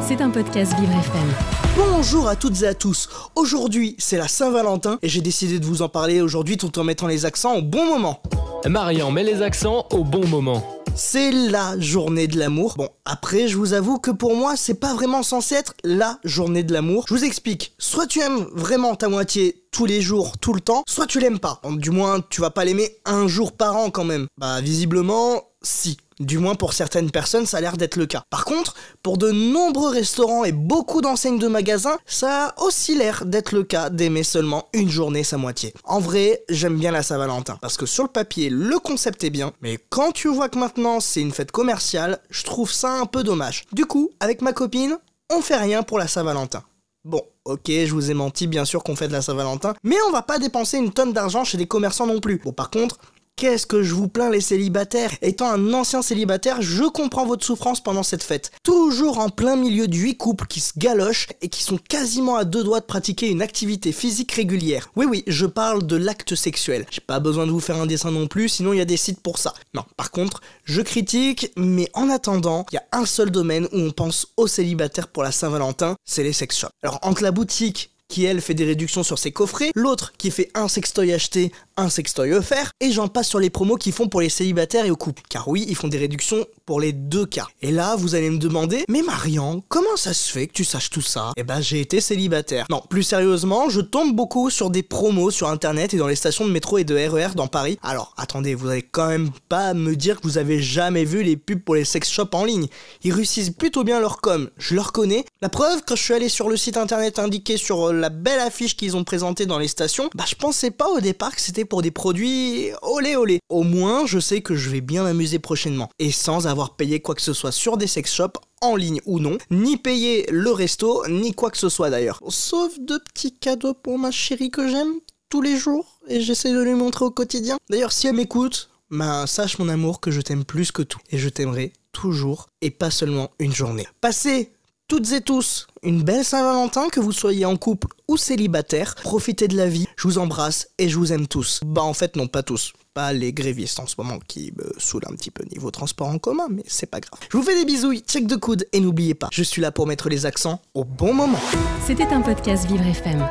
C'est un podcast Vivre FM. Bonjour à toutes et à tous. Aujourd'hui, c'est la Saint-Valentin et j'ai décidé de vous en parler aujourd'hui tout en mettant les accents au bon moment. Marian met les accents au bon moment. C'est la journée de l'amour. Bon, après, je vous avoue que pour moi, c'est pas vraiment censé être la journée de l'amour. Je vous explique. Soit tu aimes vraiment ta moitié tous les jours, tout le temps, soit tu l'aimes pas. Du moins, tu vas pas l'aimer un jour par an quand même. Bah, visiblement, si. Du moins pour certaines personnes, ça a l'air d'être le cas. Par contre, pour de nombreux restaurants et beaucoup d'enseignes de magasins, ça a aussi l'air d'être le cas d'aimer seulement une journée sa moitié. En vrai, j'aime bien la Saint-Valentin, parce que sur le papier, le concept est bien, mais quand tu vois que maintenant c'est une fête commerciale, je trouve ça un peu dommage. Du coup, avec ma copine, on fait rien pour la Saint-Valentin. Bon, ok, je vous ai menti, bien sûr qu'on fait de la Saint-Valentin, mais on va pas dépenser une tonne d'argent chez des commerçants non plus. Bon, par contre, Qu'est-ce que je vous plains les célibataires? Étant un ancien célibataire, je comprends votre souffrance pendant cette fête. Toujours en plein milieu de huit couples qui se galochent et qui sont quasiment à deux doigts de pratiquer une activité physique régulière. Oui oui, je parle de l'acte sexuel. J'ai pas besoin de vous faire un dessin non plus, sinon il y a des sites pour ça. Non, par contre, je critique, mais en attendant, il y a un seul domaine où on pense aux célibataires pour la Saint-Valentin, c'est les sex shops. Alors entre la boutique qui elle fait des réductions sur ses coffrets, l'autre qui fait un sextoy acheté, un sextoy offert, et j'en passe sur les promos qu'ils font pour les célibataires et aux couples. Car oui, ils font des réductions pour les deux cas. Et là, vous allez me demander, mais Marian, comment ça se fait que tu saches tout ça? Eh ben, j'ai été célibataire. Non, plus sérieusement, je tombe beaucoup sur des promos sur internet et dans les stations de métro et de RER e dans Paris. Alors, attendez, vous allez quand même pas me dire que vous avez jamais vu les pubs pour les sex shops en ligne. Ils réussissent plutôt bien leur com, je le reconnais. La preuve, quand je suis allé sur le site internet indiqué sur la belle affiche qu'ils ont présentée dans les stations, bah je pensais pas au départ que c'était pour des produits olé olé. Au moins, je sais que je vais bien m'amuser prochainement. Et sans avoir payé quoi que ce soit sur des sex shops, en ligne ou non, ni payer le resto, ni quoi que ce soit d'ailleurs. Sauf de petits cadeaux pour ma chérie que j'aime tous les jours, et j'essaie de lui montrer au quotidien. D'ailleurs, si elle m'écoute, bah sache mon amour que je t'aime plus que tout, et je t'aimerai toujours, et pas seulement une journée. Passez toutes et tous une belle Saint-Valentin, que vous soyez en couple ou célibataire. Profitez de la vie, je vous embrasse et je vous aime tous. Bah en fait non pas tous, pas les grévistes en ce moment qui me saoulent un petit peu niveau transport en commun, mais c'est pas grave. Je vous fais des bisous, check de coude et n'oubliez pas, je suis là pour mettre les accents au bon moment. C'était un podcast Vivre FM.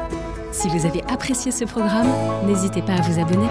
Si vous avez apprécié ce programme, n'hésitez pas à vous abonner.